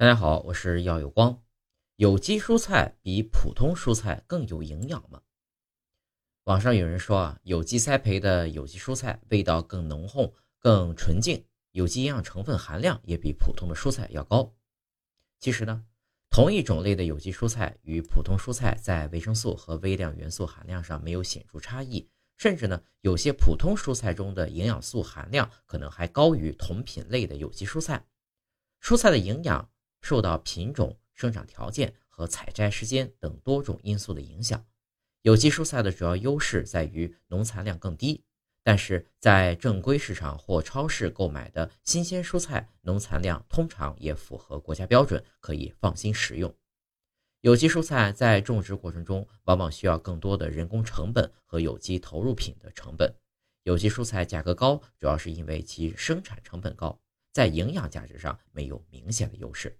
大家好，我是耀有光。有机蔬菜比普通蔬菜更有营养吗？网上有人说啊，有机栽培的有机蔬菜味道更浓厚、更纯净，有机营养成分含量也比普通的蔬菜要高。其实呢，同一种类的有机蔬菜与普通蔬菜在维生素和微量元素含量上没有显著差异，甚至呢，有些普通蔬菜中的营养素含量可能还高于同品类的有机蔬菜。蔬菜的营养。受到品种、生长条件和采摘时间等多种因素的影响，有机蔬菜的主要优势在于农残量更低。但是在正规市场或超市购买的新鲜蔬菜，农残量通常也符合国家标准，可以放心食用。有机蔬菜在种植过程中往往需要更多的人工成本和有机投入品的成本。有机蔬菜价格高，主要是因为其生产成本高，在营养价值上没有明显的优势。